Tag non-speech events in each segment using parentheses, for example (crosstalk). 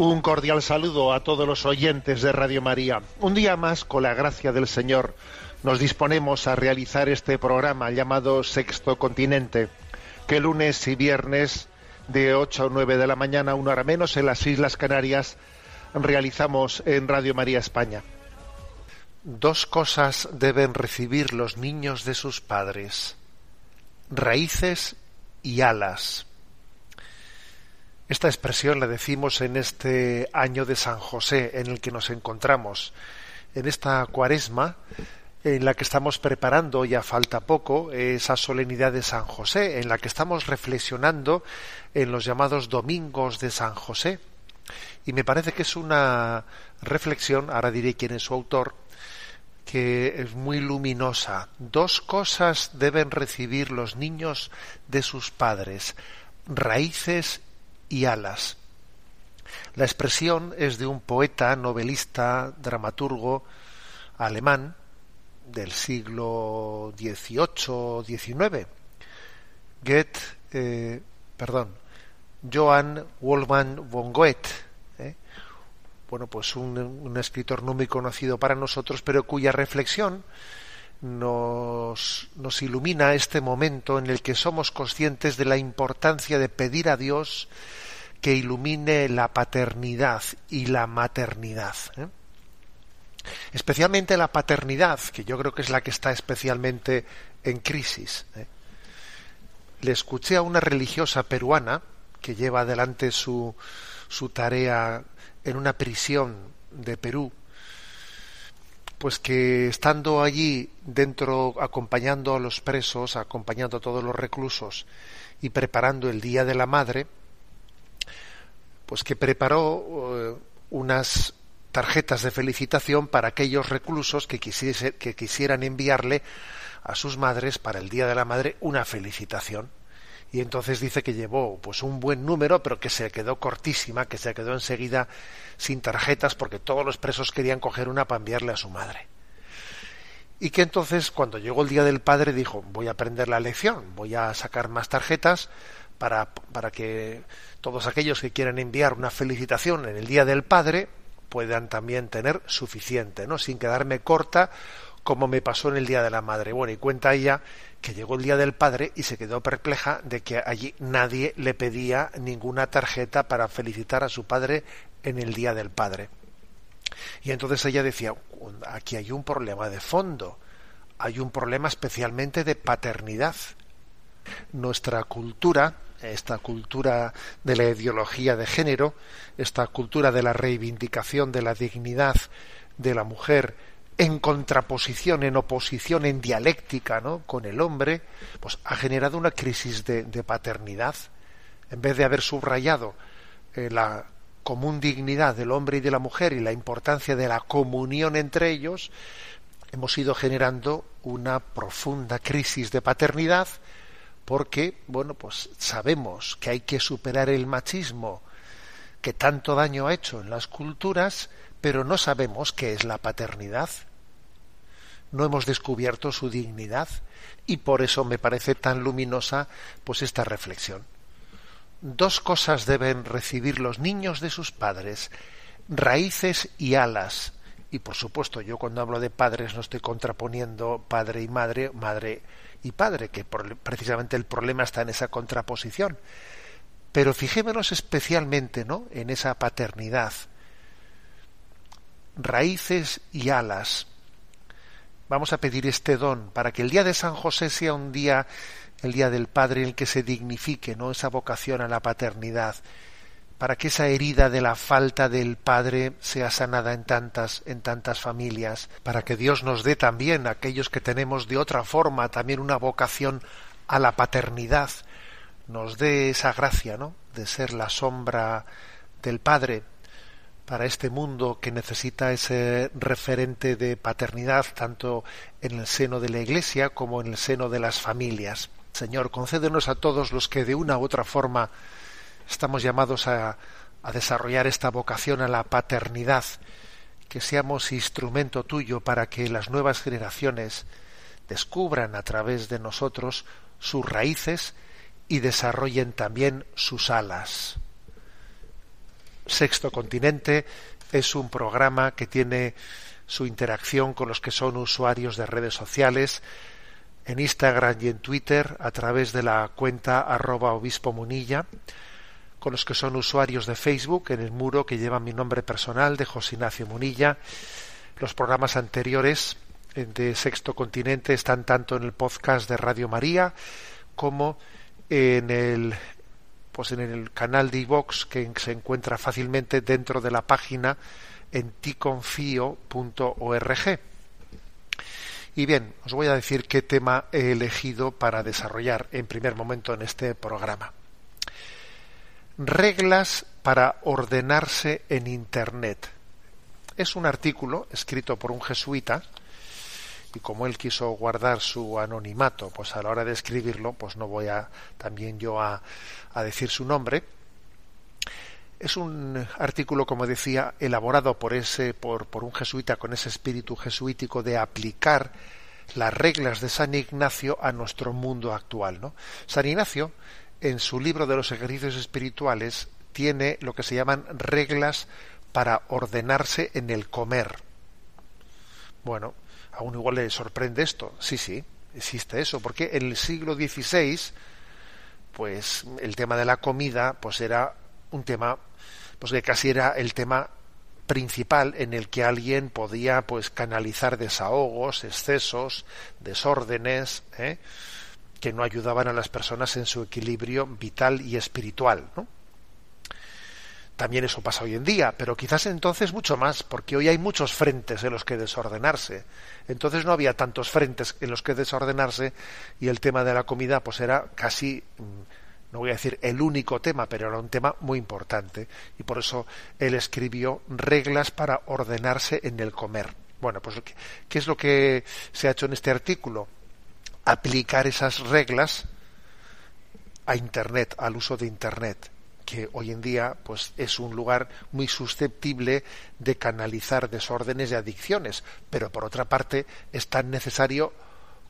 Un cordial saludo a todos los oyentes de Radio María. Un día más, con la gracia del Señor, nos disponemos a realizar este programa llamado Sexto Continente, que lunes y viernes de 8 a 9 de la mañana, una hora menos, en las Islas Canarias, realizamos en Radio María España. Dos cosas deben recibir los niños de sus padres, raíces y alas. Esta expresión la decimos en este año de San José en el que nos encontramos, en esta cuaresma en la que estamos preparando, ya falta poco, esa solemnidad de San José, en la que estamos reflexionando en los llamados domingos de San José. Y me parece que es una reflexión, ahora diré quién es su autor, que es muy luminosa. Dos cosas deben recibir los niños de sus padres, raíces y alas. La expresión es de un poeta, novelista, dramaturgo alemán del siglo XVIII, XIX, Goethe, eh, perdón, Johann Wolfgang von Goethe, ¿eh? bueno, pues un, escritor no muy conocido para nosotros, pero cuya reflexión nos ilumina este momento en el que somos conscientes de la importancia de pedir a Dios que ilumine la paternidad y la maternidad. ¿eh? Especialmente la paternidad, que yo creo que es la que está especialmente en crisis. ¿eh? Le escuché a una religiosa peruana que lleva adelante su, su tarea en una prisión de Perú, pues que estando allí dentro acompañando a los presos, acompañando a todos los reclusos y preparando el Día de la Madre, pues que preparó eh, unas tarjetas de felicitación para aquellos reclusos que, quisiese, que quisieran enviarle a sus madres para el Día de la Madre una felicitación. Y entonces dice que llevó pues un buen número, pero que se quedó cortísima, que se quedó enseguida sin tarjetas porque todos los presos querían coger una para enviarle a su madre. Y que entonces cuando llegó el Día del Padre dijo, voy a aprender la lección, voy a sacar más tarjetas para, para que todos aquellos que quieran enviar una felicitación en el Día del Padre puedan también tener suficiente, ¿no? Sin quedarme corta como me pasó en el Día de la Madre. Bueno, y cuenta ella que llegó el Día del Padre y se quedó perpleja de que allí nadie le pedía ninguna tarjeta para felicitar a su padre en el Día del Padre. Y entonces ella decía, aquí hay un problema de fondo, hay un problema especialmente de paternidad. Nuestra cultura, esta cultura de la ideología de género, esta cultura de la reivindicación de la dignidad de la mujer en contraposición, en oposición, en dialéctica ¿no? con el hombre, pues ha generado una crisis de, paternidad. En vez de haber subrayado eh, la común dignidad del hombre y de la mujer y la importancia de la comunión entre ellos, hemos ido generando una profunda crisis de paternidad porque, bueno, pues sabemos que hay que superar el machismo que tanto daño ha hecho en las culturas, pero no sabemos qué es la paternidad. No hemos descubierto su dignidad y por eso me parece tan luminosa pues esta reflexión. dos cosas deben recibir los niños de sus padres, raíces y alas. Y por supuesto, yo cuando hablo de padres no estoy contraponiendo padre y madre, madre y padre, que precisamente el problema está en esa contraposición. Pero fijémonos especialmente ¿no? en esa paternidad. Raíces y alas. Vamos a pedir este don para que el día de San José sea un día, el día del Padre, en el que se dignifique ¿no? esa vocación a la paternidad, para que esa herida de la falta del Padre sea sanada en tantas, en tantas familias, para que Dios nos dé también a aquellos que tenemos de otra forma también una vocación a la paternidad, nos dé esa gracia, ¿no? de ser la sombra del Padre para este mundo que necesita ese referente de paternidad tanto en el seno de la Iglesia como en el seno de las familias. Señor, concédenos a todos los que de una u otra forma estamos llamados a, desarrollar esta vocación a la paternidad, que seamos instrumento tuyo para que las nuevas generaciones descubran a través de nosotros sus raíces y desarrollen también sus alas. Sexto Continente es un programa que tiene su interacción con los que son usuarios de redes sociales, en Instagram y en Twitter a través de la cuenta arroba obispo munilla, con los que son usuarios de Facebook en el muro que lleva mi nombre personal de José Ignacio Munilla. Los programas anteriores de Sexto Continente están tanto en el podcast de Radio María como en el pues en el canal de iVox que se encuentra fácilmente dentro de la página en ticonfio.org. Y bien, os voy a decir qué tema he elegido para desarrollar en primer momento en este programa reglas para ordenarse en Internet. Es un artículo escrito por un jesuita y como él quiso guardar su anonimato, pues a la hora de escribirlo, pues no voy a también yo a, a decir su nombre. Es un artículo, como decía, elaborado por ese, por, por un jesuita con ese espíritu jesuítico de aplicar las reglas de San Ignacio a nuestro mundo actual. ¿no? San Ignacio en su libro de los ejercicios espirituales tiene lo que se llaman reglas para ordenarse en el comer. Bueno, aún igual le sorprende esto. Sí, sí, existe eso, porque en el siglo XVI, pues el tema de la comida, pues era un tema, pues que casi era el tema principal en el que alguien podía, pues, canalizar desahogos, excesos, desórdenes, ¿eh? Que no ayudaban a las personas en su equilibrio vital y espiritual. ¿no? También eso pasa hoy en día, pero quizás entonces mucho más, porque hoy hay muchos frentes en los que desordenarse. Entonces no había tantos frentes en los que desordenarse y el tema de la comida pues era casi, mm, no voy a decir el único tema, pero era un tema muy importante. Y por eso él escribió reglas para ordenarse en el comer. Bueno, pues ¿qué es lo que se ha hecho en este artículo? Aplicar esas reglas a Internet, al uso de Internet, que hoy en día pues es un lugar muy susceptible de canalizar desórdenes y adicciones, pero por otra parte es tan necesario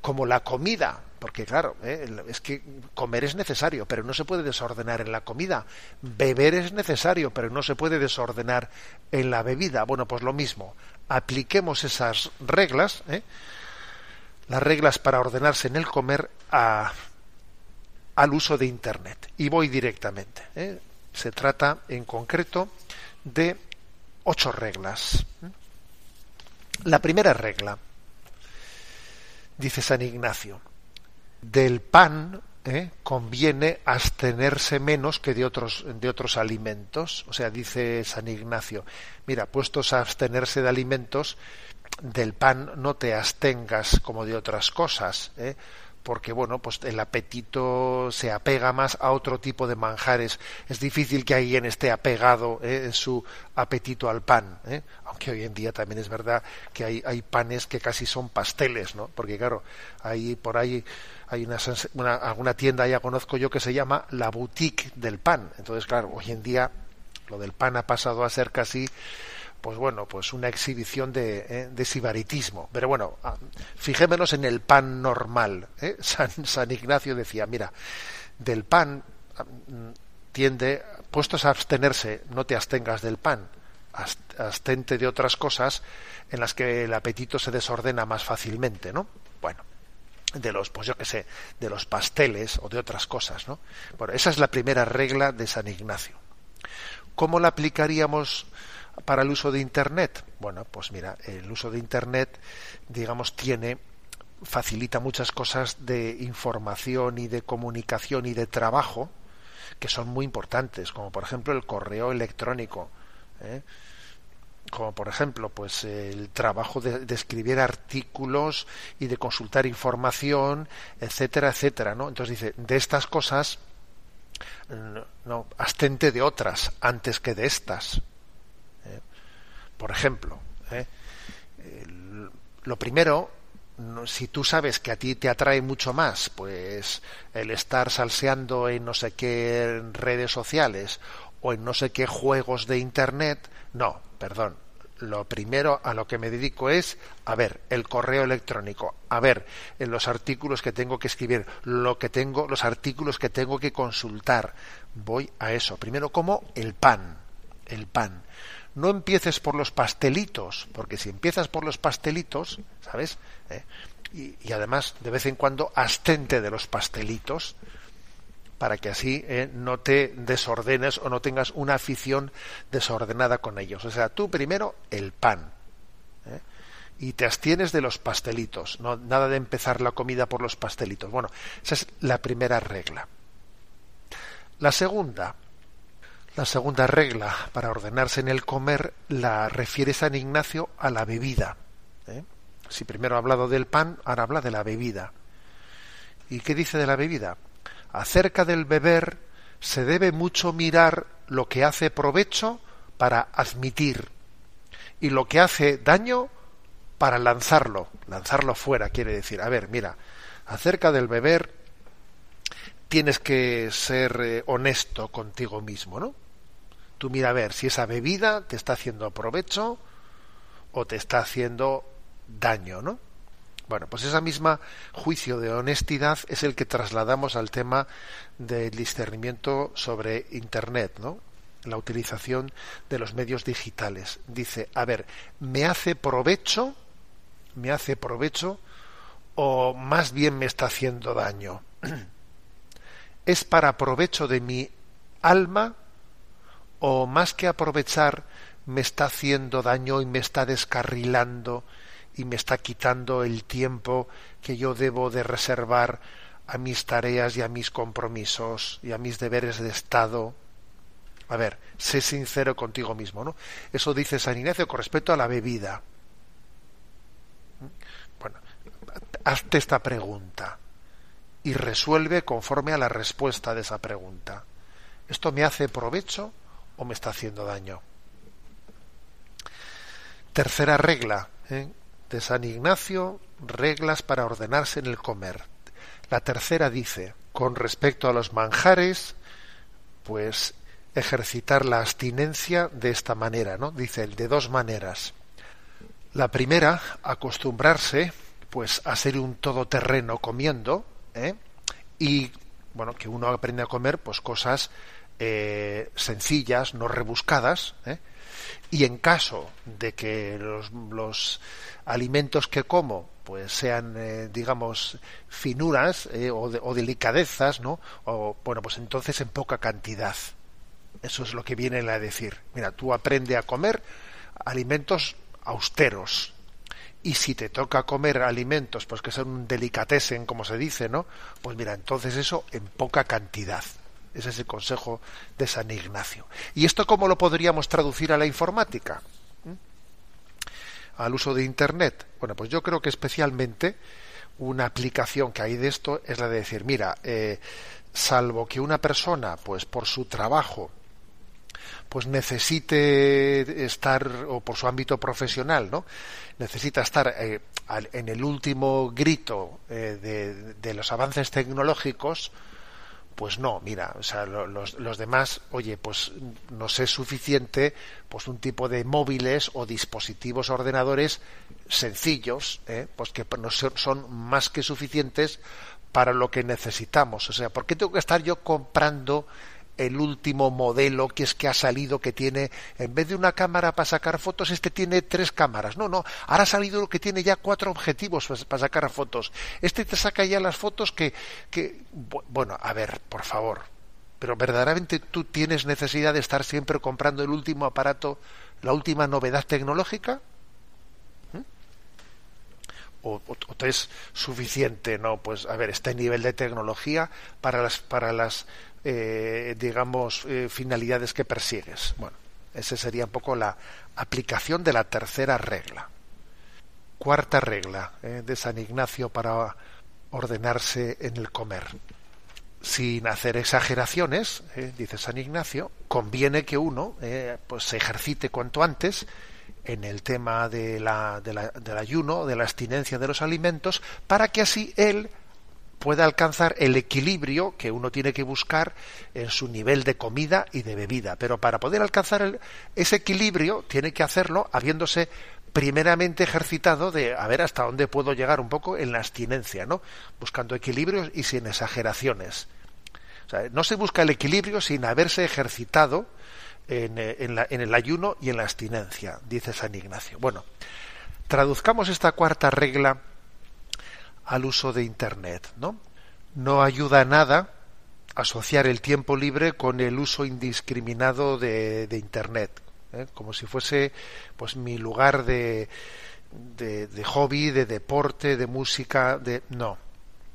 como la comida, porque claro, ¿eh? es que comer es necesario, pero no se puede desordenar en la comida. Beber es necesario, pero no se puede desordenar en la bebida. Bueno, pues lo mismo. Apliquemos esas reglas ¿eh? Las reglas para ordenarse en el comer a, al uso de Internet. Y voy directamente. ¿eh? Se trata en concreto de ocho reglas. La primera regla, dice San Ignacio, del pan ¿eh? conviene abstenerse menos que de otros, de otros alimentos. O sea, dice San Ignacio, mira, puestos a abstenerse de alimentos, del pan no te abstengas como de otras cosas, ¿eh? porque bueno, pues el apetito se apega más a otro tipo de manjares. Es difícil que alguien esté apegado ¿eh? en su apetito al pan, ¿eh? aunque hoy en día también es verdad que hay, hay panes que casi son pasteles, ¿no? Porque claro, hay por ahí hay una, alguna tienda ya conozco yo que se llama la boutique del pan. Entonces, claro, hoy en día lo del pan ha pasado a ser casi pues bueno, pues una exhibición de, eh, sibaritismo. Pero bueno, ah, fijémonos en el pan normal. ¿eh? (laughs) San, San, Ignacio decía, mira, del pan, ah, mm, tiende, puestos a abstenerse, no te abstengas del pan, abstente de otras cosas en las que el apetito se desordena más fácilmente, ¿no? Bueno, de los, pues yo qué sé, de los pasteles o de otras cosas, ¿no? Bueno, esa es la primera regla de San Ignacio. ¿Cómo la aplicaríamos para el uso de Internet? Bueno, pues mira, el uso de Internet, digamos, tiene facilita muchas cosas de información y de comunicación y de trabajo que son muy importantes, como por ejemplo el correo electrónico, ¿eh? como por ejemplo pues el trabajo de, escribir artículos y de consultar información, etcétera, etcétera, ¿no? Entonces dice de estas cosas no, abstente de otras antes que de estas. ¿Eh? Por ejemplo, ¿eh? el, lo primero si tú sabes que a ti te atrae mucho más, pues el estar salseando en no sé qué redes sociales o en no sé qué juegos de internet, no, perdón. Lo primero a lo que me dedico es a ver el correo electrónico, a ver en los artículos que tengo que escribir, lo que tengo, los artículos que tengo que consultar. Voy a eso. Primero como el pan, el pan no empieces por los pastelitos, porque si empiezas por los pastelitos, ¿sabes? ¿Eh? Y, además, de vez en cuando, astente de los pastelitos, para que así ¿eh? no te desordenes o no tengas una afición desordenada con ellos. O sea, tú primero el pan. ¿eh? Y te abstienes de los pastelitos, no nada de empezar la comida por los pastelitos. Bueno, esa es la primera regla. La segunda, la segunda regla para ordenarse en el comer la refiere San Ignacio a la bebida. ¿eh? Si primero ha hablado del pan, ahora habla de la bebida. ¿Y qué dice de la bebida? Acerca del beber se debe mucho mirar lo que hace provecho para admitir y lo que hace daño para lanzarlo. Lanzarlo fuera quiere decir, a ver, mira, acerca del beber tienes que ser eh, honesto contigo mismo, ¿no? Tú mira a ver si esa bebida te está haciendo provecho o te está haciendo daño, ¿no? Bueno, pues esa misma juicio de honestidad es el que trasladamos al tema del discernimiento sobre Internet, ¿no? La utilización de los medios digitales. Dice, a ver, ¿me hace provecho? ¿Me hace provecho? ¿O más bien me está haciendo daño? (clears throat) ¿Es para provecho de mi alma? ¿O más que aprovechar me está haciendo daño y me está descarrilando y me está quitando el tiempo que yo debo de reservar a mis tareas y a mis compromisos y a mis deberes de Estado. A ver, sé sincero contigo mismo, ¿no? Eso dice San Ignacio con respecto a la bebida. Bueno, hazte esta pregunta y resuelve conforme a la respuesta de esa pregunta. ¿Esto me hace provecho o me está haciendo daño? Tercera regla, ¿eh? de San Ignacio, reglas para ordenarse en el comer. La tercera dice, con respecto a los manjares, pues ejercitar la abstinencia de esta manera, ¿no? Dice de dos maneras. La primera, acostumbrarse, pues, a ser un todoterreno comiendo, ¿eh? y bueno, que uno aprende a comer, pues, cosas eh, sencillas, no rebuscadas, ¿eh? y en caso de que los, alimentos que como pues sean eh, digamos finuras eh, o, de, o, delicadezas no o bueno pues entonces en poca cantidad. Eso es lo que viene a decir. Mira tú aprende a comer alimentos austeros. Y si te toca comer alimentos pues que son delicatesen como se dice no pues mira entonces eso en poca cantidad ese es el consejo de San Ignacio. ¿Y esto cómo lo podríamos traducir a la informática? ¿Mm? Al uso de Internet. Bueno, pues yo creo que especialmente una aplicación que hay de esto es la de decir, mira, eh, salvo que una persona, pues por su trabajo, pues necesite estar, o por su ámbito profesional, ¿no? Necesita estar eh, en el último grito eh, de, de los avances tecnológicos, pues no, mira, o sea, los, los, demás, oye, pues nos es suficiente pues un tipo de móviles o dispositivos ordenadores sencillos, ¿eh? pues que nos son más que suficientes para lo que necesitamos. O sea, ¿por qué tengo que estar yo comprando el último modelo que es que ha salido que tiene, en vez de una cámara para sacar fotos, este tiene tres cámaras. No, no, ahora ha salido que tiene ya cuatro objetivos para sacar fotos. Este te saca ya las fotos que, que, bueno, a ver, por favor, pero verdaderamente tú tienes necesidad de estar siempre comprando el último aparato, la última novedad tecnológica. O, o, es suficiente, no, pues a ver, este nivel de tecnología para las para las eh, digamos eh, finalidades que persigues. Bueno, esa sería un poco la aplicación de la tercera regla. Cuarta regla eh, de San Ignacio para ordenarse en el comer sin hacer exageraciones, dice San Ignacio, conviene que uno pues se ejercite cuanto antes en el tema de la, de la, del ayuno, de la abstinencia de los alimentos, para que así él pueda alcanzar el equilibrio que uno tiene que buscar en su nivel de comida y de bebida. Pero para poder alcanzar ese equilibrio tiene que hacerlo habiéndose primeramente ejercitado de a ver hasta dónde puedo llegar un poco en la abstinencia, ¿no? Buscando equilibrios y sin exageraciones. No se busca el equilibrio sin haberse ejercitado en, eh, en, la, en el ayuno y en la abstinencia, dice San Ignacio. Bueno, traduzcamos esta cuarta regla al uso de Internet, ¿no? No ayuda nada asociar el tiempo libre con el uso indiscriminado de, Internet, ¿eh? como si fuese pues mi lugar de, de, de, hobby, de deporte, de música, de no.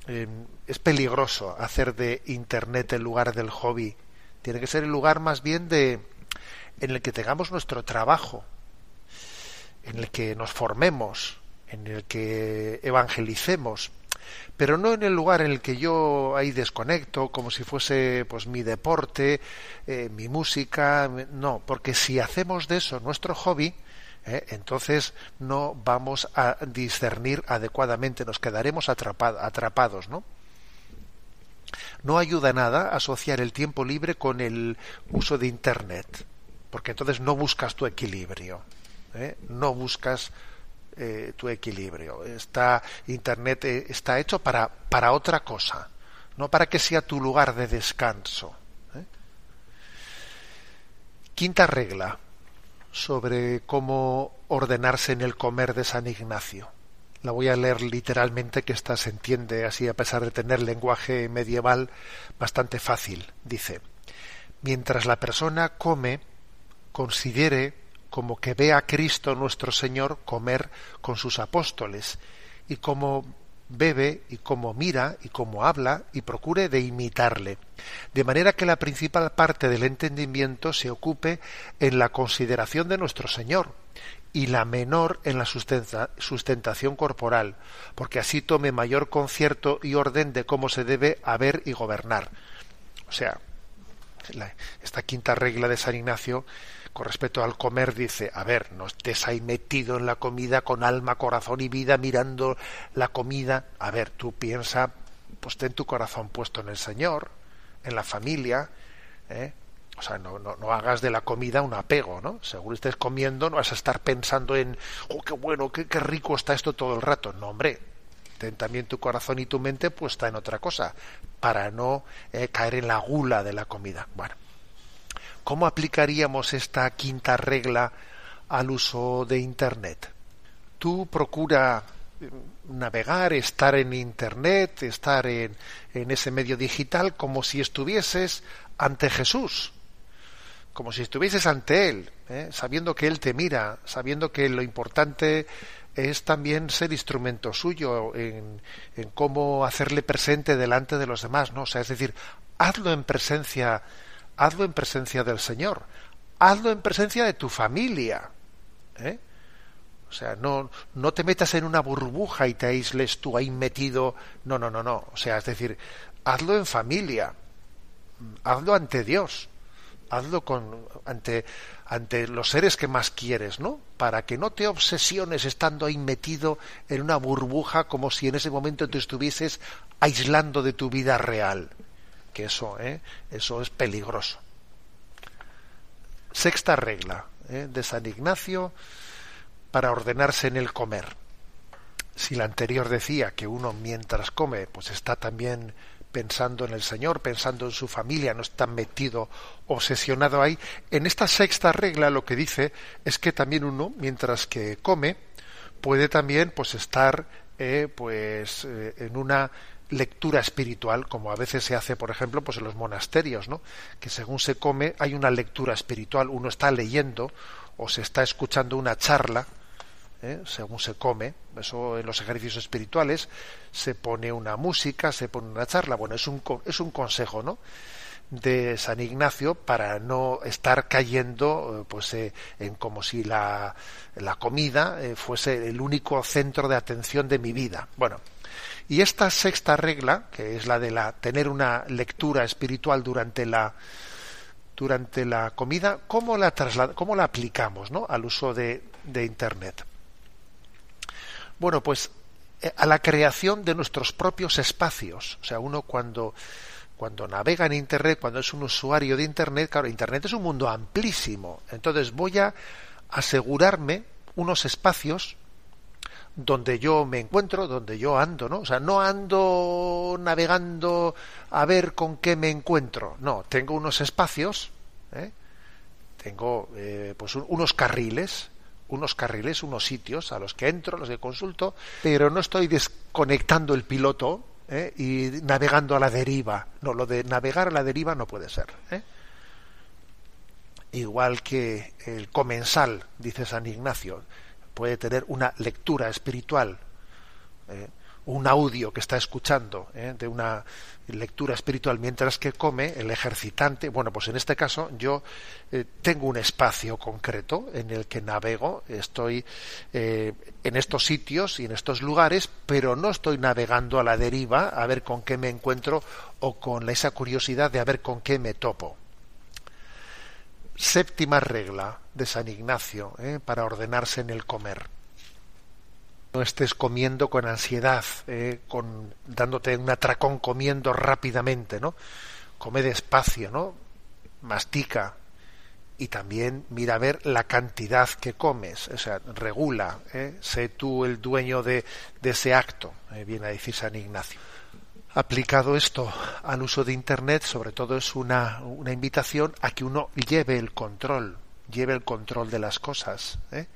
Eh, es peligroso hacer de internet el lugar del hobby. Tiene que ser el lugar más bien de en el que tengamos nuestro trabajo, en el que nos formemos, en el que evangelicemos, pero no en el lugar en el que yo ahí desconecto, como si fuese pues mi deporte, eh, mi música, no, porque si hacemos de eso nuestro hobby, eh, entonces no vamos a discernir adecuadamente, nos quedaremos atrapado, atrapados, ¿no? No ayuda nada asociar el tiempo libre con el uso de Internet, porque entonces no buscas tu equilibrio, ¿eh? no buscas eh, tu equilibrio. Está, Internet eh, está hecho para, para otra cosa, no para que sea tu lugar de descanso. Quinta regla sobre cómo ordenarse en el comer de San Ignacio. La voy a leer literalmente, que esta se entiende así a pesar de tener lenguaje medieval bastante fácil. Dice, mientras la persona come, considere como que ve a Cristo nuestro Señor comer con sus apóstoles y como bebe y como mira y como habla y procure de imitarle, de manera que la principal parte del entendimiento se ocupe en la consideración de nuestro Señor y la menor en la sustentación corporal, porque así tome mayor concierto y orden de cómo se debe haber y gobernar. O sea, esta quinta regla de San Ignacio con respecto al comer dice, a ver, no estés ahí metido en la comida con alma, corazón y vida mirando la comida. A ver, tú piensa, pues ten tu corazón puesto en el Señor, en la familia, ¿eh? O sea, no, no, no, hagas de la comida un apego, ¿no? Según estés comiendo, no vas a estar pensando en, oh, qué bueno, qué, qué rico está esto todo el rato. No, hombre, ten también tu corazón y tu mente puesta en otra cosa, para no eh, caer en la gula de la comida. Bueno, ¿Cómo aplicaríamos esta quinta regla al uso de Internet? Tú procura eh, navegar, estar en Internet, estar en, ese medio digital como si estuvieses ante Jesús, como si estuvieses ante Él, ¿eh? sabiendo que Él te mira, sabiendo que lo importante es también ser instrumento suyo en, en, cómo hacerle presente delante de los demás, ¿no? O sea, es decir, hazlo en presencia hazlo en presencia del Señor, hazlo en presencia de tu familia. ¿eh? O sea, no, no te metas en una burbuja y te aísles tú ahí metido. No, no, no, no. O sea, es decir, hazlo en familia, hazlo ante Dios, hazlo con, ante, ante los seres que más quieres, ¿no? Para que no te obsesiones estando ahí metido en una burbuja como si en ese momento te estuvieses aislando de tu vida real que eso, ¿eh? eso es peligroso. Sexta regla ¿eh? de San Ignacio para ordenarse en el comer. Si la anterior decía que uno mientras come pues está también pensando en el Señor, pensando en su familia, no está metido, obsesionado ahí. En esta sexta regla lo que dice es que también uno, mientras que come, puede también pues estar eh, pues eh, en una lectura espiritual, como a veces se hace, por ejemplo, pues en los monasterios, ¿no? Que según se come hay una lectura espiritual, uno está leyendo o se está escuchando una charla, ¿eh? según se come, eso en los ejercicios espirituales se pone una música, se pone una charla, bueno, es un es un consejo, ¿no? De San Ignacio para no estar cayendo eh, pues eh, en como si la, la comida fuese el único centro de atención de mi vida. Bueno, y esta sexta regla, que es la de la tener una lectura espiritual durante la durante la comida, ¿cómo la cómo la aplicamos ¿no? al uso de, de Internet? Bueno, pues eh, a la creación de nuestros propios espacios. O sea, uno cuando, cuando navega en Internet, cuando es un usuario de Internet, claro, Internet es un mundo amplísimo. Entonces voy a asegurarme unos espacios donde yo me encuentro, donde yo ando, ¿no? O sea, no ando navegando a ver con qué me encuentro. No, tengo unos espacios, ¿eh? tengo eh, pues unos carriles, unos carriles, unos sitios a los que entro, los que consulto, pero no estoy desconectando el piloto ¿eh? y navegando a la deriva. No, lo de navegar a la deriva no puede ser. ¿eh? Igual que el comensal, dice San Ignacio, puede tener una lectura espiritual, eh, un audio que está escuchando eh, de una lectura espiritual mientras que come, el ejercitante, bueno, pues en este caso yo eh, tengo un espacio concreto en el que navego, estoy en estos sitios y en estos lugares, pero no estoy navegando a la deriva a ver con qué me encuentro o con esa curiosidad de a ver con qué me topo séptima regla de San Ignacio ¿eh? para ordenarse en el comer. No estés comiendo con ansiedad, ¿eh? con, dándote un atracón comiendo rápidamente, ¿no? Come despacio, ¿no? Mastica y también mira a ver la cantidad que comes, o sea, regula, ¿eh? sé tú el dueño de, ese acto, viene a decir San Ignacio aplicado esto al uso de Internet, sobre todo es una, una invitación a que uno lleve el control, lleve el control de las cosas, ¿eh?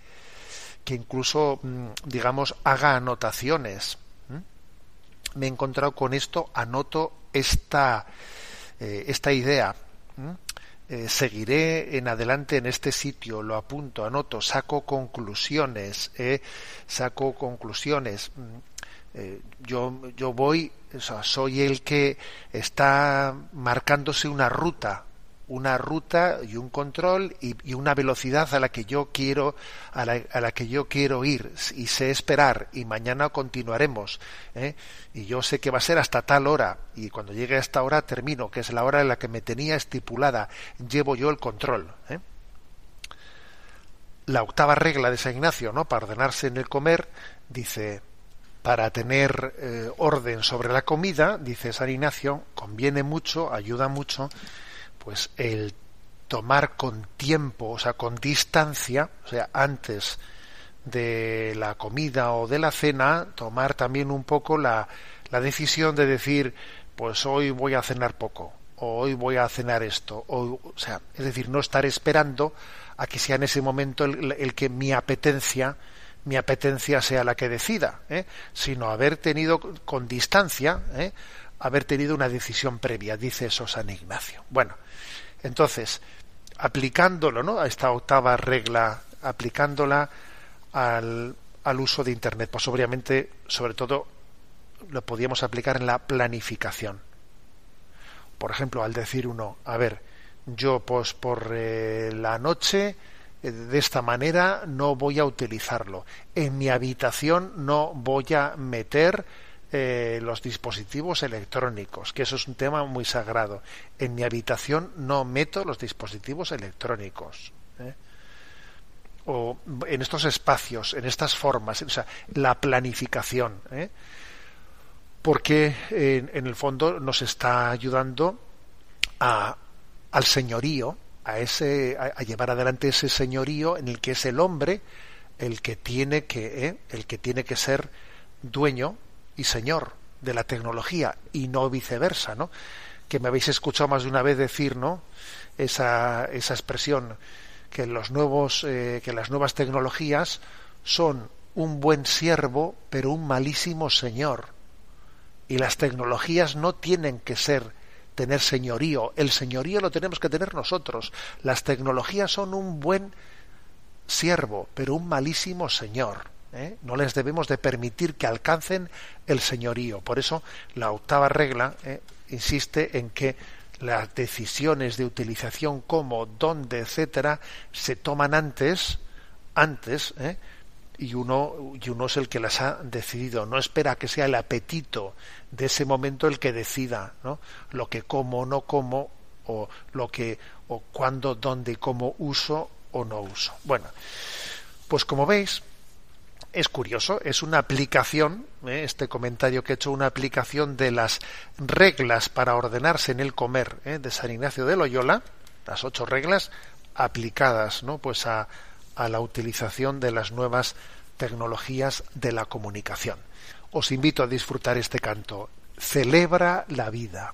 Que incluso, mm, digamos, haga anotaciones. Me he encontrado con esto, anoto esta, eh, esta idea. Eh, seguiré en adelante en este sitio, lo apunto, anoto, saco conclusiones, saco conclusiones. Eh, yo, yo voy, soy el que está marcándose una ruta, una ruta y un control y, una velocidad a la que yo quiero a la, a la, que yo quiero ir y sé esperar y mañana continuaremos ¿eh? y yo sé que va a ser hasta tal hora y cuando llegue a esta hora termino que es la hora en la que me tenía estipulada llevo yo el control ¿eh? la octava regla de San Ignacio no para ordenarse en el comer dice para tener eh, orden sobre la comida, dice San Ignacio, conviene mucho, ayuda mucho, pues el tomar con tiempo, o sea, con distancia, o sea, antes de la comida o de la cena, tomar también un poco la, la decisión de decir, pues hoy voy a cenar poco, o hoy voy a cenar esto, o, o sea, es decir, no estar esperando a que sea en ese momento el, el que mi apetencia mi apetencia sea la que decida, ¿eh? sino haber tenido con distancia, ¿eh? haber tenido una decisión previa, dice eso San Ignacio. Bueno, entonces, aplicándolo ¿no? a esta octava regla, aplicándola al, al uso de Internet, pues obviamente, sobre todo, lo podíamos aplicar en la planificación. Por ejemplo, al decir uno, a ver, yo pues por eh, la noche eh, de esta manera no voy a utilizarlo. En mi habitación no voy a meter eh, los dispositivos electrónicos, que eso es un tema muy sagrado. En mi habitación no meto los dispositivos electrónicos. ¿eh? O en estos espacios, en estas formas, o sea, la planificación. Porque en, el fondo nos está ayudando a, al señorío, a, ese, a, llevar adelante ese señorío en el que es el hombre el que tiene que, ¿eh? el que, tiene que ser dueño y señor de la tecnología y no viceversa, ¿no? Que me habéis escuchado más de una vez decir, ¿no? Esa, esa expresión que los nuevos, eh, que las nuevas tecnologías son un buen siervo, pero un malísimo señor. Y las tecnologías no tienen que ser tener señorío. El señorío lo tenemos que tener nosotros. Las tecnologías son un buen siervo, pero un malísimo señor. ¿Eh? No les debemos de permitir que alcancen el señorío. Por eso la octava regla ¿eh? insiste en que las decisiones de utilización, como, dónde, etcétera, se toman antes, antes, ¿eh? y uno, y uno es el que las ha decidido. No espera que sea el apetito de ese momento el que decida, ¿no? Lo que como no como, o lo que, o cuándo, dónde cómo uso o no uso. Bueno, pues como veis, es curioso, es una aplicación, ¿eh? este comentario que he hecho, una aplicación de las reglas para ordenarse en el comer ¿eh? de San Ignacio de Loyola, las ocho reglas aplicadas, ¿no? Pues a, a la utilización de las nuevas tecnologías de la comunicación. Os invito a disfrutar este canto. Celebra la vida.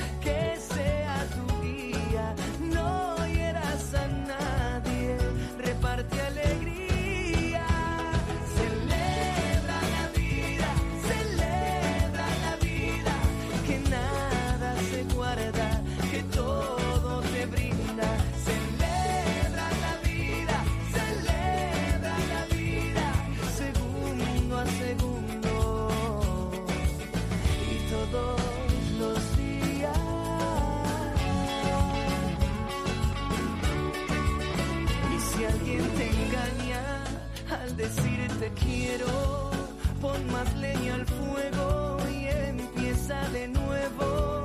leña al fuego y empieza de nuevo.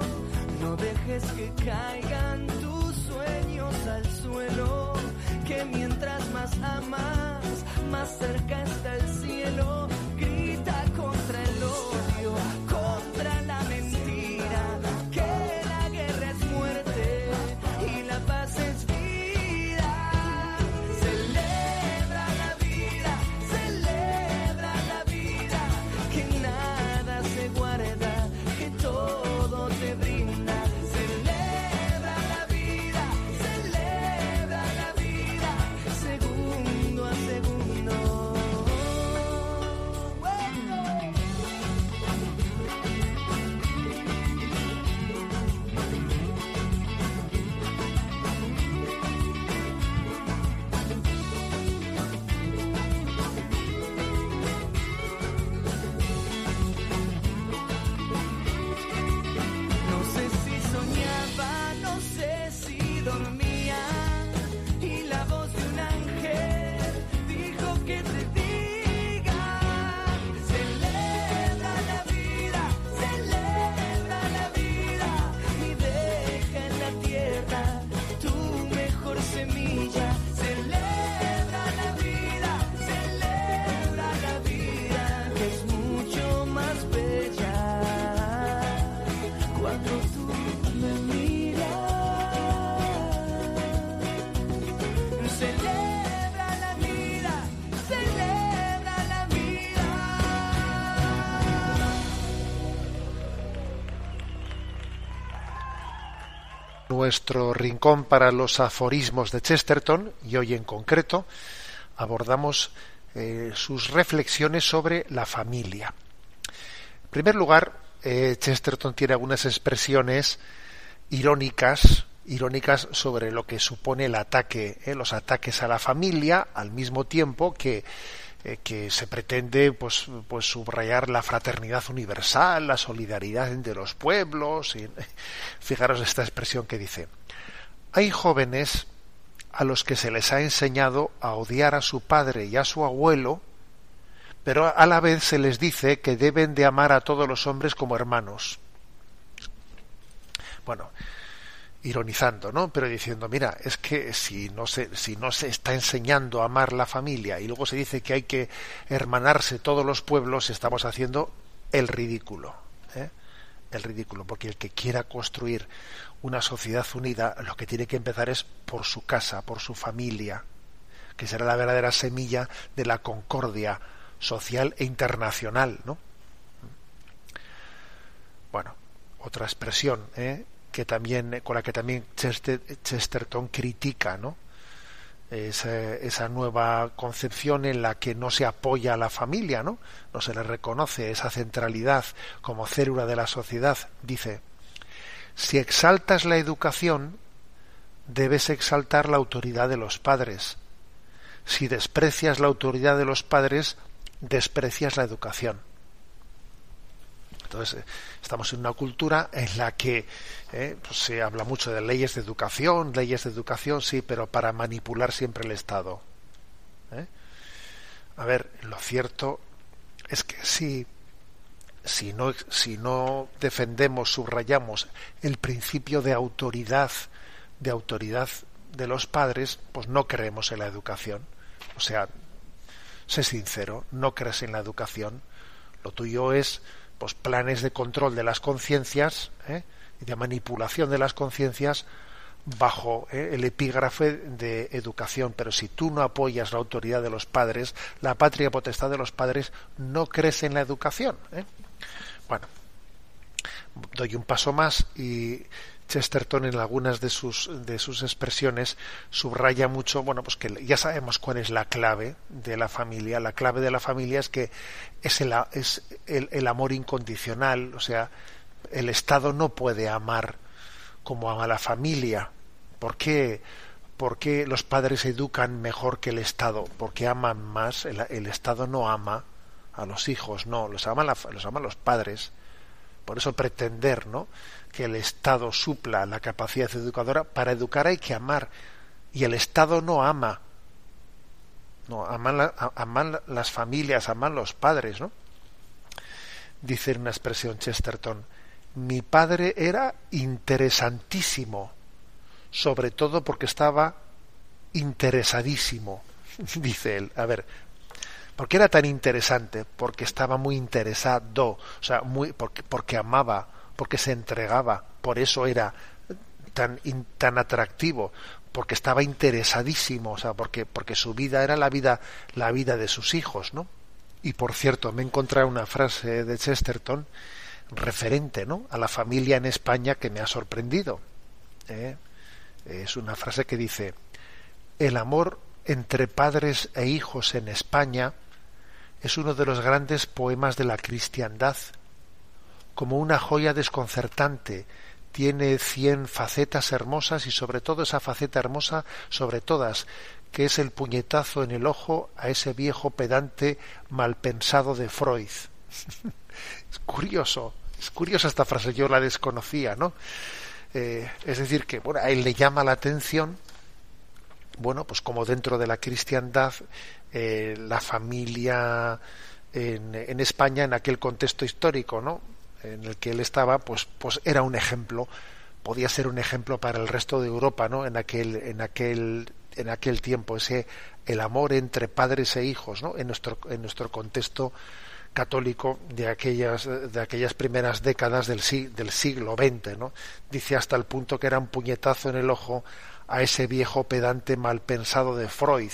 No dejes que caigan Nuestro rincón para los aforismos de Chesterton, y hoy en concreto abordamos eh, sus reflexiones sobre la familia. En primer lugar, eh, Chesterton tiene algunas expresiones irónicas irónicas sobre lo que supone el ataque, ¿eh? los ataques a la familia, al mismo tiempo que, eh, que se pretende pues, pues subrayar la fraternidad universal, la solidaridad entre los pueblos. (laughs) Fijaros esta expresión que dice, hay jóvenes a los que se les ha enseñado a odiar a su padre y a su abuelo, pero a la vez se les dice que deben de amar a todos los hombres como hermanos. Bueno, ironizando, ¿no? Pero diciendo, mira, es que si no se, si no se está enseñando a amar la familia y luego se dice que hay que hermanarse todos los pueblos, estamos haciendo el ridículo. ¿eh? El ridículo, porque el que quiera construir una sociedad unida, lo que tiene que empezar es por su casa, por su familia, que será la verdadera semilla de la concordia social e internacional, ¿no? Bueno, otra expresión, ¿eh? Que también con la que también Chesterton critica ¿no? esa, esa, nueva concepción en la que no se apoya a la familia, ¿no? no se le reconoce esa centralidad como célula de la sociedad. Dice, si exaltas la educación, debes exaltar la autoridad de los padres. Si desprecias la autoridad de los padres, desprecias la educación. Entonces, estamos en una cultura en la que eh, pues se habla mucho de leyes de educación, leyes de educación, sí, pero para manipular siempre el Estado. ¿eh? A ver, lo cierto es que si, si, no, si no defendemos, subrayamos el principio de autoridad, de autoridad de los padres, pues no creemos en la educación. O sea, sé sincero, no crees en la educación. Lo tuyo es pues planes de control de las conciencias ¿eh? y de manipulación de las conciencias bajo ¿eh? el epígrafe de educación. Pero si tú no apoyas la autoridad de los padres, la patria potestad de los padres, no crece en la educación. ¿eh? Bueno, doy un paso más y Chesterton en algunas de sus, de sus expresiones subraya mucho, bueno, pues que ya sabemos cuál es la clave de la familia. La clave de la familia es que es el, es el, el amor incondicional, o sea, el Estado no puede amar como ama la familia. ¿Por qué? Porque los padres educan mejor que el Estado, porque aman más. El, el Estado no ama a los hijos, no, los ama, la, los ama los padres. Por eso pretender, ¿no? Que el Estado supla la capacidad educadora, para educar hay que amar. Y el Estado no ama. No, aman, aman las familias, aman los padres, ¿no? Dice en una expresión Chesterton, mi padre era interesantísimo, sobre todo porque estaba interesadísimo, (laughs) dice él. A ver, ¿por qué era tan interesante? Porque estaba muy interesado, o sea, muy, porque, porque amaba, porque se entregaba, por eso era tan, tan atractivo, porque estaba interesadísimo, o sea, porque, porque su vida era la vida, la vida de sus hijos, ¿no? Y por cierto, me he encontrado una frase de Chesterton referente, ¿no? a la familia en España que me ha sorprendido. ¿eh? Es una frase que dice: el amor entre padres e hijos en España es uno de los grandes poemas de la cristiandad como una joya desconcertante, tiene cien facetas hermosas y sobre todo esa faceta hermosa sobre todas, que es el puñetazo en el ojo a ese viejo pedante malpensado de Freud. (laughs) es curioso, es curiosa esta frase, yo la desconocía, ¿no? Eh, es decir, que bueno, a él le llama la atención, bueno, pues como dentro de la cristiandad, eh, la familia en, en España, en aquel contexto histórico, ¿no? En el que él estaba, pues, pues era un ejemplo, podía ser un ejemplo para el resto de Europa, ¿no? En aquel, en aquel, en aquel tiempo, ese el amor entre padres e hijos, ¿no? En nuestro, en nuestro contexto católico de aquellas, de aquellas primeras décadas del, del siglo XX, ¿no? Dice hasta el punto que era un puñetazo en el ojo a ese viejo pedante mal pensado de Freud,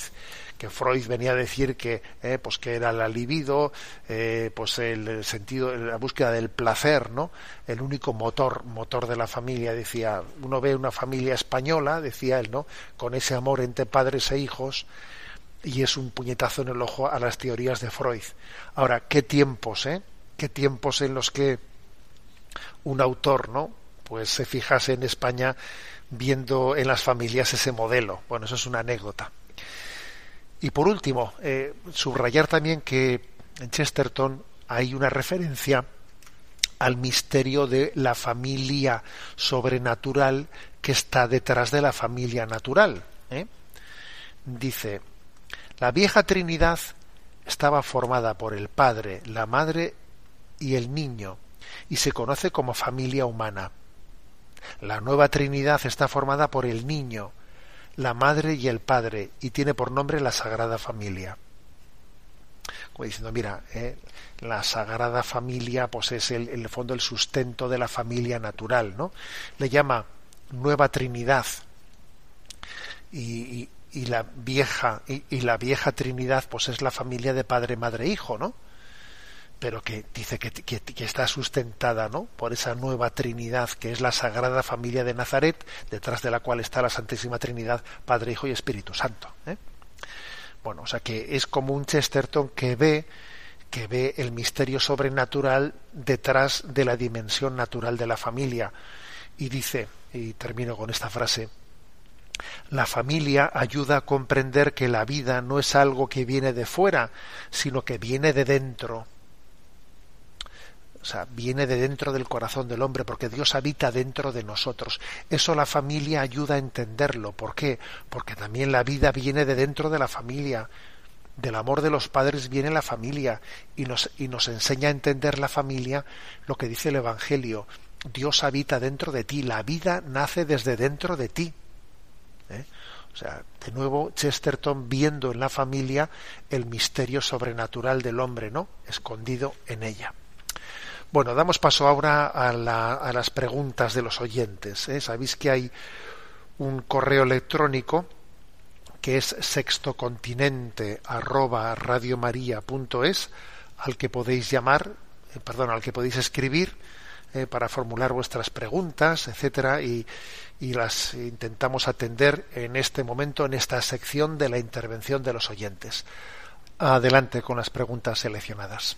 que Freud venía a decir que eh, pues que era la libido eh, pues el, sentido la búsqueda del placer no el único motor motor de la familia decía uno ve una familia española decía él no con ese amor entre padres e hijos y es un puñetazo en el ojo a las teorías de Freud. Ahora qué tiempos eh qué tiempos en los que un autor no pues se fijase en España viendo en las familias ese modelo. Bueno, eso es una anécdota. Y por último, eh, subrayar también que en Chesterton hay una referencia al misterio de la familia sobrenatural que está detrás de la familia natural. ¿eh? Dice, la vieja Trinidad estaba formada por el Padre, la Madre y el Niño, y se conoce como familia humana. La nueva Trinidad está formada por el Niño, la Madre y el Padre, y tiene por nombre la Sagrada Familia. Como diciendo, mira, eh, la Sagrada Familia pues es el, en el fondo el sustento de la familia natural, ¿no? Le llama Nueva Trinidad. Y, la vieja y, la vieja Trinidad pues es la familia de padre, madre, hijo, ¿no? Pero que dice que, está sustentada, ¿no? Por esa nueva Trinidad que es la Sagrada Familia de Nazaret, detrás de la cual está la Santísima Trinidad, Padre, Hijo y Espíritu Santo. ¿eh? Bueno, o sea que es como un Chesterton que ve que ve el misterio sobrenatural detrás de la dimensión natural de la familia y dice y termino con esta frase la familia ayuda a comprender que la vida no es algo que viene de fuera, sino que viene de dentro. O sea, viene de dentro del corazón del hombre, porque Dios habita dentro de nosotros. Eso la familia ayuda a entenderlo. ¿Por qué? Porque también la vida viene de dentro de la familia. Del amor de los padres viene la familia y nos, y nos enseña a entender la familia lo que dice el Evangelio. Dios habita dentro de ti, la vida nace desde dentro de ti. ¿Eh? O sea, de nuevo Chesterton viendo en la familia el misterio sobrenatural del hombre, ¿no? Escondido en ella. Bueno, damos paso ahora a, la, a las preguntas de los oyentes. ¿eh? Sabéis que hay un correo electrónico que es sextocontinente arroba radiomaria.es al que podéis llamar, eh, perdón, al que podéis escribir eh, para formular vuestras preguntas, etcétera, y las intentamos atender en este momento, en esta sección de la intervención de los oyentes. Adelante con las preguntas seleccionadas.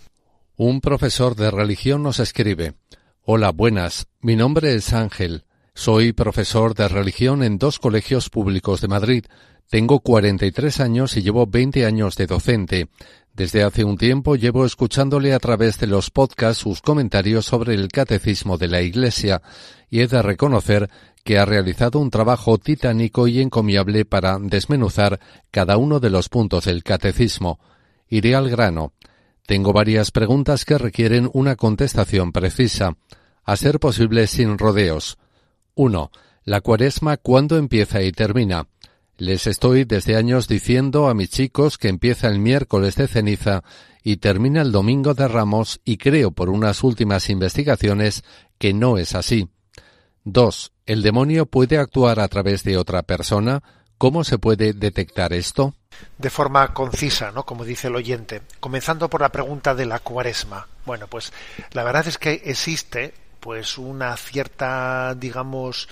Un profesor de religión nos escribe Hola, buenas. Mi nombre es Ángel. Soy profesor de religión en dos colegios públicos de Madrid. Tengo 43 años y llevo 20 años de docente. Desde hace un tiempo llevo escuchándole a través de los podcasts sus comentarios sobre el catecismo de la Iglesia y he de reconocer que ha realizado un trabajo titánico y encomiable para desmenuzar cada uno de los puntos del catecismo. Iré al grano. Tengo varias preguntas que requieren una contestación precisa, a ser posible sin rodeos. 1. ¿La cuaresma cuándo empieza y termina? Les estoy desde años diciendo a mis chicos que empieza el miércoles de ceniza y termina el domingo de ramos y creo por unas últimas investigaciones que no es así. 2. ¿El demonio puede actuar a través de otra persona? ¿Cómo se puede detectar esto? De forma concisa, ¿no? Como dice el oyente, comenzando por la pregunta de la cuaresma. Bueno, pues la verdad es que existe pues una cierta, digamos,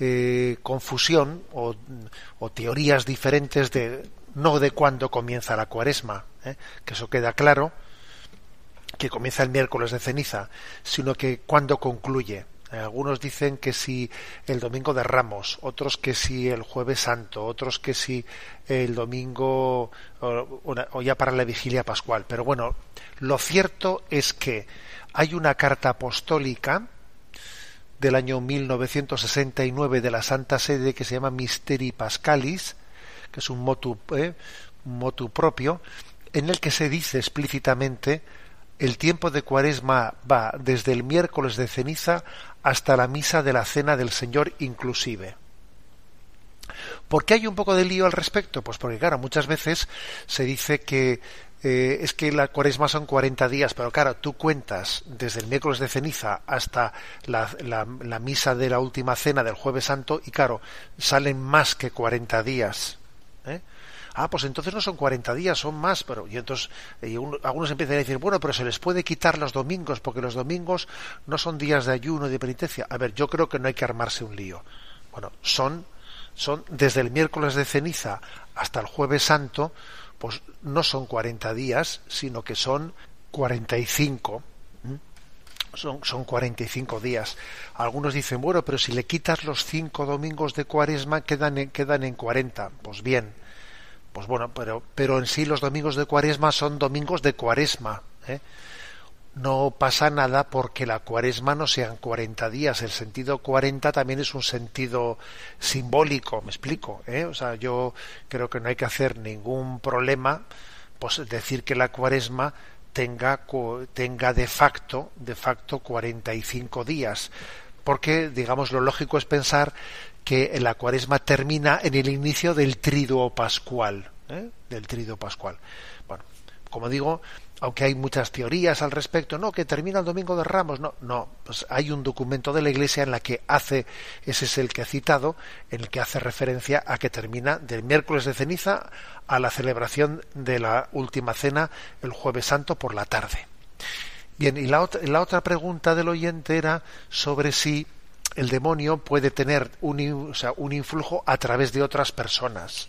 eh, confusión o, teorías diferentes de no de cuándo comienza la cuaresma, ¿eh? que eso queda claro, que comienza el miércoles de ceniza, sino que cuándo concluye. Algunos dicen que si el domingo de Ramos, otros que si el jueves santo, otros que si el domingo o, ya para la vigilia pascual. Pero bueno, lo cierto es que hay una carta apostólica del año 1969 de la Santa Sede que se llama Mysteri Pascalis, que es un motu, eh, motu propio, en el que se dice explícitamente el tiempo de cuaresma va desde el miércoles de ceniza hasta la misa de la cena del Señor inclusive. ¿Por qué hay un poco de lío al respecto? Pues porque, claro, muchas veces se dice que eh, es que la cuaresma son 40 días, pero claro, tú cuentas desde el miércoles de ceniza hasta la, la, la misa de la última cena del jueves santo y, claro, salen más que 40 días. ¿eh? Ah, pues entonces no son 40 días, son más, pero y entonces y un, algunos empiezan a decir, bueno, pero se les puede quitar los domingos, porque los domingos no son días de ayuno y de penitencia. A ver, yo creo que no hay que armarse un lío. Bueno, son, son desde el miércoles de ceniza hasta el jueves santo, pues no son 40 días, sino que son 45. Son, son 45 días. Algunos dicen, bueno, pero si le quitas los cinco domingos de cuaresma, quedan en, quedan en 40. Pues bien, pues bueno, pero, pero en sí los domingos de cuaresma son domingos de cuaresma. ¿eh? No pasa nada porque la cuaresma no sean 40 días. El sentido 40 también es un sentido simbólico, me explico. ¿eh? O sea, yo creo que no hay que hacer ningún problema pues decir que la cuaresma tenga, tenga de facto, de facto 45 días. Porque, digamos, lo lógico es pensar que la cuaresma termina en el inicio del triduo pascual. ¿eh? Del triduo pascual. Bueno, como digo, aunque hay muchas teorías al respecto, no, que termina el domingo de Ramos, no, no, pues hay un documento de la Iglesia en la que hace, ese es el que ha citado, en el que hace referencia a que termina del miércoles de ceniza a la celebración de la última cena el jueves santo por la tarde. Bien, y la, otra, la otra pregunta del oyente era sobre si el demonio puede tener un, un influjo a través de otras personas.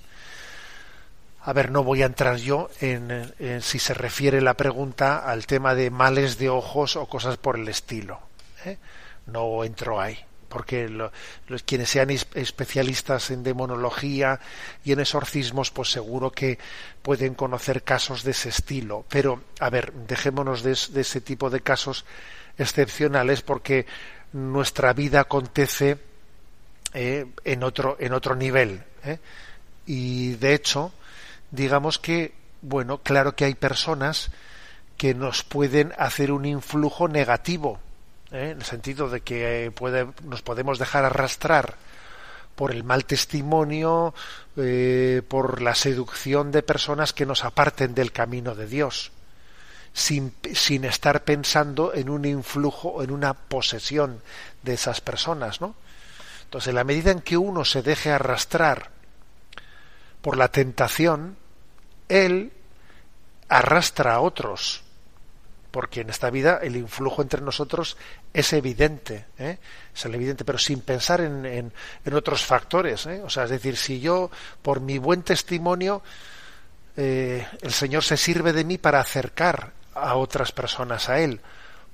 A ver, no voy a entrar yo en, si se refiere la pregunta al tema de males de ojos o cosas por el estilo. ¿eh? No entro ahí, porque quienes sean especialistas en demonología y en exorcismos, pues seguro que pueden conocer casos de ese estilo. Pero, a ver, dejémonos de, de ese tipo de casos excepcionales, porque nuestra vida acontece eh, en otro en otro nivel. ¿eh? Y de hecho, digamos que, bueno, claro que hay personas que nos pueden hacer un influjo negativo, ¿eh? en el sentido de que puede, nos podemos dejar arrastrar por el mal testimonio, por la seducción de personas que nos aparten del camino de Dios, sin, sin estar pensando en un influjo, en una posesión de esas personas, ¿no? Entonces, en la medida en que uno se deje arrastrar por la tentación, él arrastra a otros, porque en esta vida el influjo entre nosotros es evidente, ¿eh? es evidente, pero sin pensar en, en, en otros factores. ¿eh? O sea, es decir, si yo, por mi buen testimonio, eh, el Señor se sirve de mí para acercar a otras personas a Él,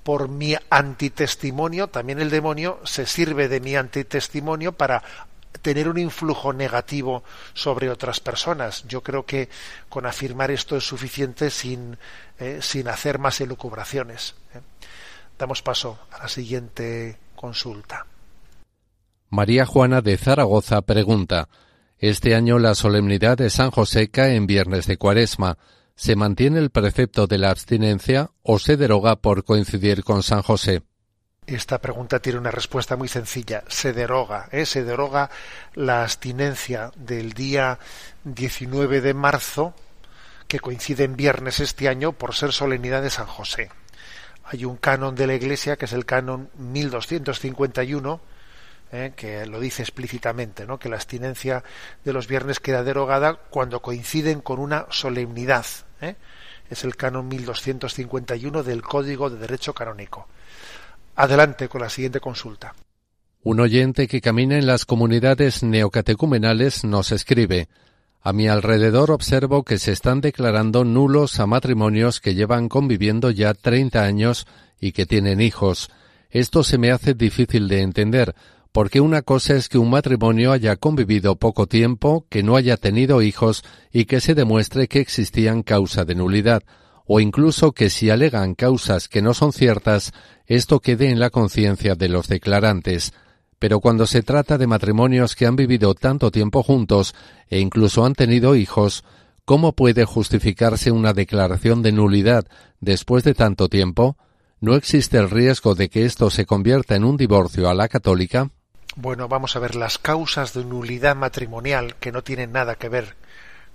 por mi antitestimonio, también el demonio se sirve de mi antitestimonio para tener un influjo negativo sobre otras personas. Yo creo que con afirmar esto es suficiente sin, eh, sin hacer más elucubraciones. ¿eh? Damos paso a la siguiente consulta. María Juana de Zaragoza pregunta Este año la solemnidad de San José cae en viernes de Cuaresma. ¿Se mantiene el precepto de la abstinencia o se deroga por coincidir con San José? Esta pregunta tiene una respuesta muy sencilla. Se deroga, ¿eh? se deroga la abstinencia del día 19 de marzo, que coincide en viernes este año, por ser solemnidad de San José. Hay un canon de la Iglesia que es el canon 1251, ¿eh? que lo dice explícitamente, ¿no? que la abstinencia de los viernes queda derogada cuando coinciden con una solemnidad. ¿Eh? Es el canon 1251 del Código de Derecho Canónico. Adelante con la siguiente consulta. Un oyente que camina en las comunidades neocatecumenales nos escribe A mi alrededor observo que se están declarando nulos a matrimonios que llevan conviviendo ya 30 años y que tienen hijos. Esto se me hace difícil de entender, porque una cosa es que un matrimonio haya convivido poco tiempo, que no haya tenido hijos y que se demuestre que existían causa de nulidad o incluso que si alegan causas que no son ciertas, esto quede en la conciencia de los declarantes. Pero cuando se trata de matrimonios que han vivido tanto tiempo juntos e incluso han tenido hijos, ¿cómo puede justificarse una declaración de nulidad después de tanto tiempo? ¿No existe el riesgo de que esto se convierta en un divorcio a la católica? Bueno, vamos a ver las causas de nulidad matrimonial que no tienen nada que ver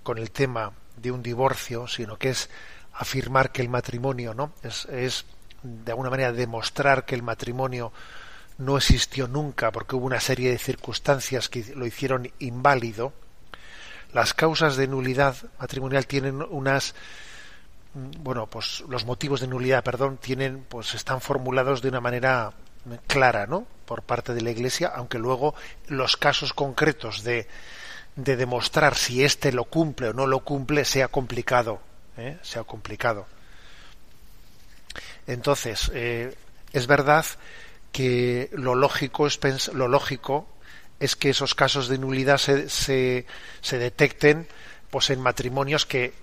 con el tema de un divorcio, sino que es afirmar que el matrimonio no es, es de alguna manera demostrar que el matrimonio no existió nunca porque hubo una serie de circunstancias que lo hicieron inválido. Las causas de nulidad matrimonial tienen unas bueno pues los motivos de nulidad perdón tienen pues están formulados de una manera clara no por parte de la iglesia aunque luego los casos concretos de de demostrar si éste lo cumple o no lo cumple sea complicado ¿eh? sea complicado. Entonces, eh, es verdad que lo lógico es lo lógico es que esos casos de nulidad se, se, detecten pues en matrimonios que,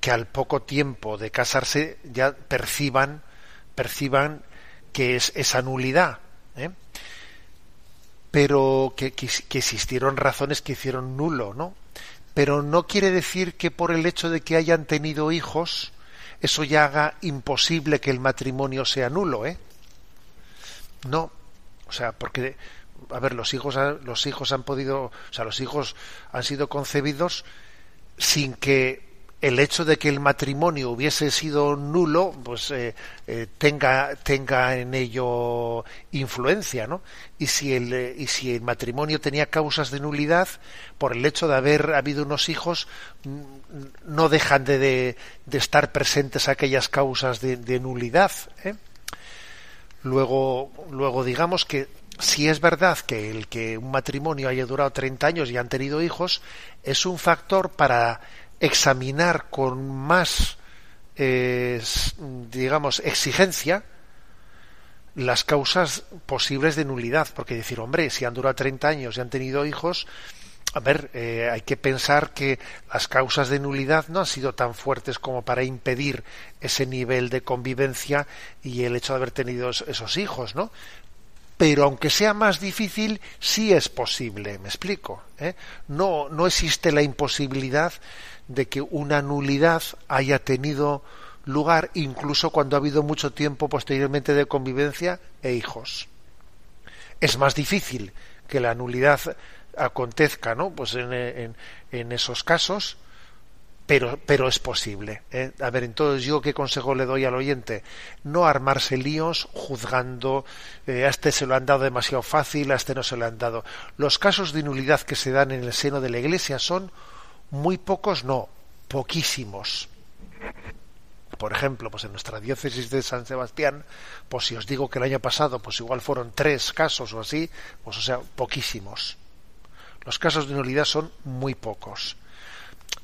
que al poco tiempo de casarse ya perciban perciban que es esa nulidad ¿eh? Pero que, existieron razones que hicieron nulo no pero no quiere decir que por el hecho de que hayan tenido hijos eso ya haga imposible que el matrimonio sea nulo ¿eh? no o sea porque a ver, los hijos, los hijos han podido, o sea, los hijos han sido concebidos sin que el hecho de que el matrimonio hubiese sido nulo, pues eh, eh, tenga tenga en ello influencia, ¿no? Y si el eh, y si el matrimonio tenía causas de nulidad, por el hecho de haber habido unos hijos, no dejan de, de, estar presentes aquellas causas de, de nulidad. Luego, luego digamos que si es verdad que el que un matrimonio haya durado 30 años y han tenido hijos es un factor para examinar con más eh, digamos exigencia las causas posibles de nulidad porque decir hombre si han durado 30 años y han tenido hijos a ver, eh, hay que pensar que las causas de nulidad no han sido tan fuertes como para impedir ese nivel de convivencia y el hecho de haber tenido esos hijos, ¿no? pero aunque sea más difícil, sí es posible, me explico. ¿Eh? No, no existe la imposibilidad de que una nulidad haya tenido lugar incluso cuando ha habido mucho tiempo posteriormente de convivencia e hijos. Es más difícil que la nulidad acontezca, ¿no? Pues en, en, en esos casos, pero, pero es posible. ¿eh? A ver, entonces yo qué consejo le doy al oyente? No armarse líos juzgando, eh, a este se lo han dado demasiado fácil, a este no se lo han dado. Los casos de nulidad que se dan en el seno de la Iglesia son muy pocos, no, poquísimos. Por ejemplo, pues en nuestra diócesis de San Sebastián, pues si os digo que el año pasado, pues igual fueron tres casos o así, pues o sea, poquísimos. Los casos de nulidad son muy pocos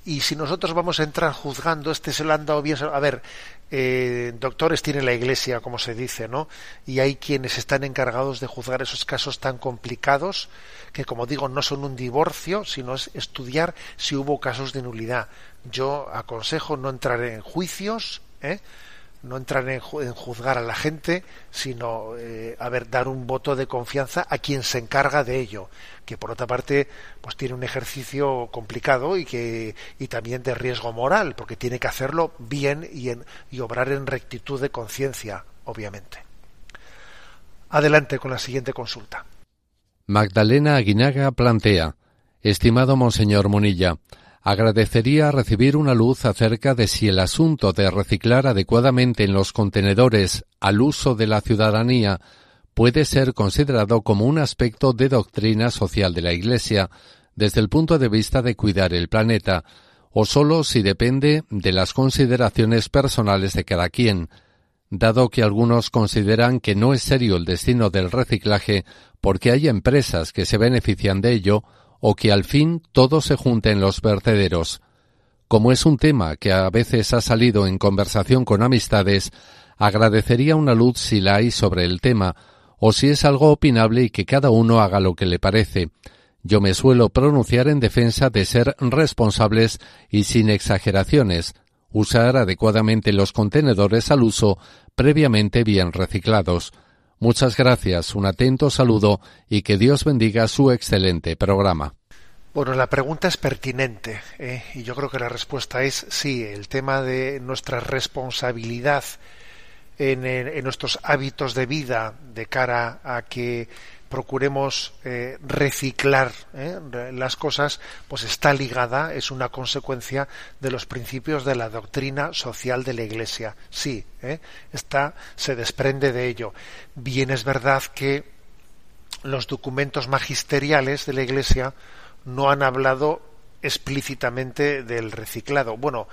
y si nosotros vamos a entrar juzgando, este se lo han dado bien, a ver, eh, doctores tiene la Iglesia, como se dice, ¿no? Y hay quienes están encargados de juzgar esos casos tan complicados que, como digo, no son un divorcio, sino es estudiar si hubo casos de nulidad. Yo aconsejo no entrar en juicios, ¿eh? No entrar en, juzgar a la gente, sino eh, a ver, dar un voto de confianza a quien se encarga de ello, que por otra parte pues tiene un ejercicio complicado y que y también de riesgo moral, porque tiene que hacerlo bien y, en, y obrar en rectitud de conciencia, obviamente. Adelante con la siguiente consulta. Magdalena Aguinaga plantea, estimado Monseñor Monilla, agradecería recibir una luz acerca de si el asunto de reciclar adecuadamente en los contenedores al uso de la ciudadanía puede ser considerado como un aspecto de doctrina social de la Iglesia desde el punto de vista de cuidar el planeta, o sólo si depende de las consideraciones personales de cada quien, dado que algunos consideran que no es serio el destino del reciclaje porque hay empresas que se benefician de ello o que al fin todo se junte en los vertederos. Como es un tema que a veces ha salido en conversación con amistades, agradecería una luz si la hay sobre el tema, o si es algo opinable y que cada uno haga lo que le parece. Yo me suelo pronunciar en defensa de ser responsables y sin exageraciones, usar adecuadamente los contenedores al uso previamente bien reciclados. Muchas gracias, un atento saludo y que Dios bendiga su excelente programa. Bueno, la pregunta es pertinente ¿eh? y yo creo que la respuesta es sí. El tema de nuestra responsabilidad en, en nuestros hábitos de vida de cara a que procuremos eh, reciclar eh, las cosas, pues está ligada, es una consecuencia de los principios de la doctrina social de la Iglesia. Sí, eh, está, se desprende de ello. Bien es verdad que los documentos magisteriales de la Iglesia no han hablado explícitamente del reciclado. Bueno,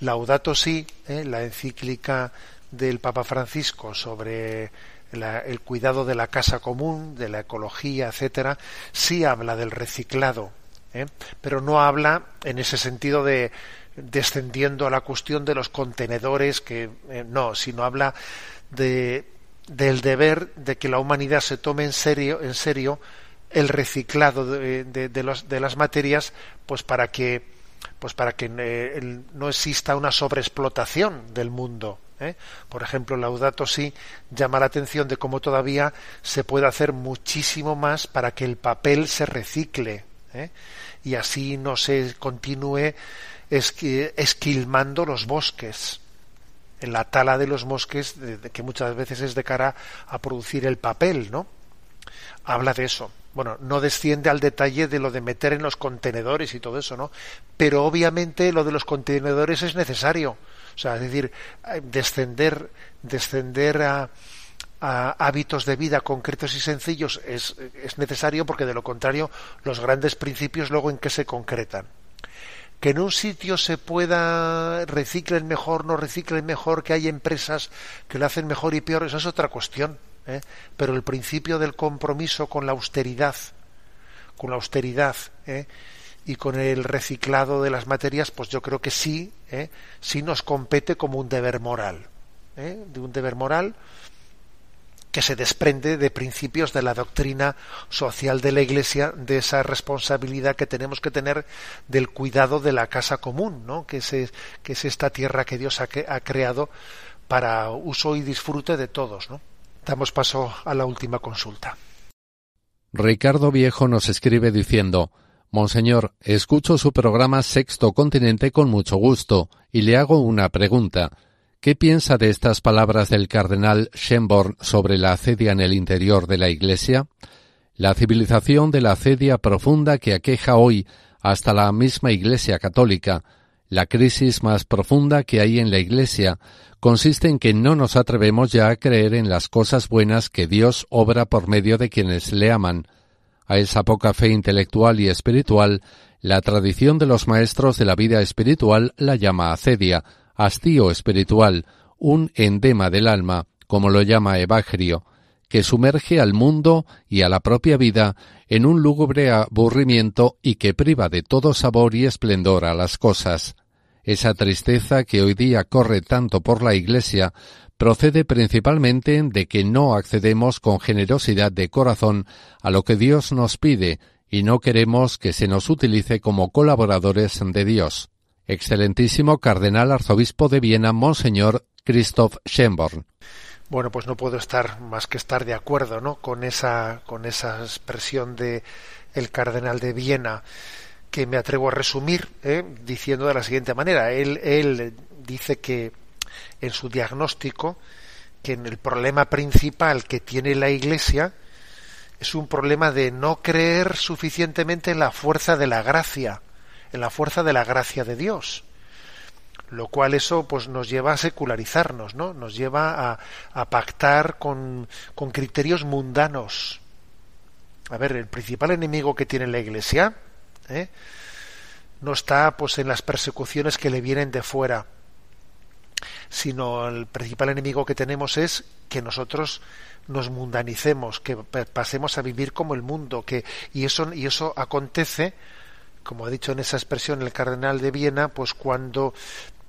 Laudato sí, la encíclica del Papa Francisco sobre el cuidado de la casa común, de la ecología, etcétera, sí habla del reciclado, ¿eh? pero no habla en ese sentido de descendiendo a la cuestión de los contenedores, que eh, no, sino habla de del deber de que la humanidad se tome en serio, en serio el reciclado de, de las materias, pues para que, pues para que eh, no exista una sobreexplotación del mundo. ¿Eh? Por ejemplo, Laudato Si llama la atención de cómo todavía se puede hacer muchísimo más para que el papel se recicle ¿eh? y así no se continúe esquilmando los bosques en la tala de los bosques que muchas veces es de cara a producir el papel, ¿no? Habla de eso. Bueno, no desciende al detalle de lo de meter en los contenedores y todo eso, ¿no? Pero obviamente lo de los contenedores es necesario. O sea, es decir, eh, descender, descender a, a hábitos de vida concretos y sencillos es, es necesario porque de lo contrario los grandes principios luego en qué se concretan que en un sitio se pueda reciclen mejor, no reciclen mejor, que hay empresas que lo hacen mejor y peor, esa es otra cuestión. ¿eh? Pero el principio del compromiso con la austeridad, con la austeridad ¿eh? Y con el reciclado de las materias, pues yo creo que sí, ¿eh? sí nos compete como un deber moral, ¿eh? de un deber moral que se desprende de principios de la doctrina social de la Iglesia, de esa responsabilidad que tenemos que tener del cuidado de la casa común, ¿no? que, es, que es esta tierra que Dios ha, ha, creado para uso y disfrute de todos. ¿no? Damos paso a la última consulta. Ricardo Viejo nos escribe diciendo Monseñor, escucho su programa Sexto Continente con mucho gusto y le hago una pregunta. ¿Qué piensa de estas palabras del cardenal Schönborn sobre la acedia en el interior de la Iglesia? La civilización de la acedia profunda que aqueja hoy hasta la misma Iglesia católica, la crisis más profunda que hay en la Iglesia, consiste en que no nos atrevemos ya a creer en las cosas buenas que Dios obra por medio de quienes le aman. A esa poca fe intelectual y espiritual, la tradición de los maestros de la vida espiritual la llama acedia, hastío espiritual, un endema del alma, como lo llama Evagrio, que sumerge al mundo y a la propia vida en un lúgubre aburrimiento y que priva de todo sabor y esplendor a las cosas. Esa tristeza que hoy día corre tanto por la Iglesia procede principalmente de que no accedemos con generosidad de corazón a lo que Dios nos pide y no queremos que se nos utilice como colaboradores de Dios. Excelentísimo Cardenal Arzobispo de Viena, Monseñor Christoph Schönborn. Bueno, pues no puedo estar más que estar de acuerdo, ¿no? Con esa, con esa expresión de el Cardenal de Viena, que me atrevo a resumir ¿eh? diciendo de la siguiente manera. Él, él dice que en su diagnóstico que en el problema principal que tiene la Iglesia es un problema de no creer suficientemente en la fuerza de la gracia en la fuerza de la gracia de Dios lo cual eso pues nos lleva a secularizarnos, ¿no? Nos lleva a, a pactar con, con, criterios mundanos. A ver, el principal enemigo que tiene la Iglesia ¿eh? no está pues en las persecuciones que le vienen de fuera, sino el principal enemigo que tenemos es que nosotros nos mundanicemos, que pasemos a vivir como el mundo, que y eso y eso acontece como ha dicho en esa expresión el cardenal de Viena, pues cuando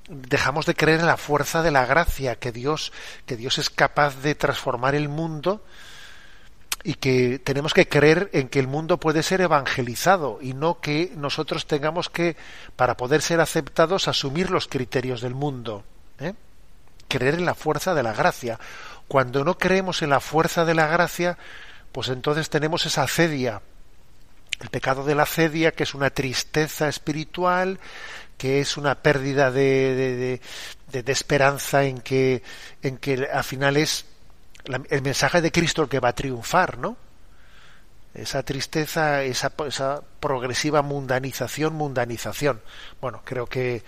dejamos de creer en la fuerza de la gracia, que Dios, que Dios es capaz de transformar el mundo y que tenemos que creer en que el mundo puede ser evangelizado y no que nosotros tengamos que, para poder ser aceptados, asumir los criterios del mundo. ¿eh? Creer en la fuerza de la gracia. Cuando no creemos en la fuerza de la gracia, pues entonces tenemos esa acedia, el pecado de la cedia, que es una tristeza espiritual, que es una pérdida de, de, de, esperanza en que, en que al final es el mensaje de Cristo el que va a triunfar, ¿no? Esa tristeza, esa, esa progresiva mundanización, mundanización. Bueno, creo que,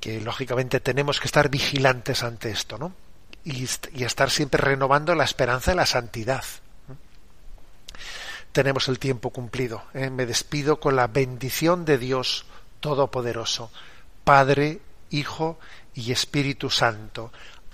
que lógicamente tenemos que estar vigilantes ante esto, ¿no? Y, y estar siempre renovando la esperanza de la santidad tenemos el tiempo cumplido. ¿eh? Me despido con la bendición de Dios Todopoderoso, Padre, Hijo y Espíritu Santo.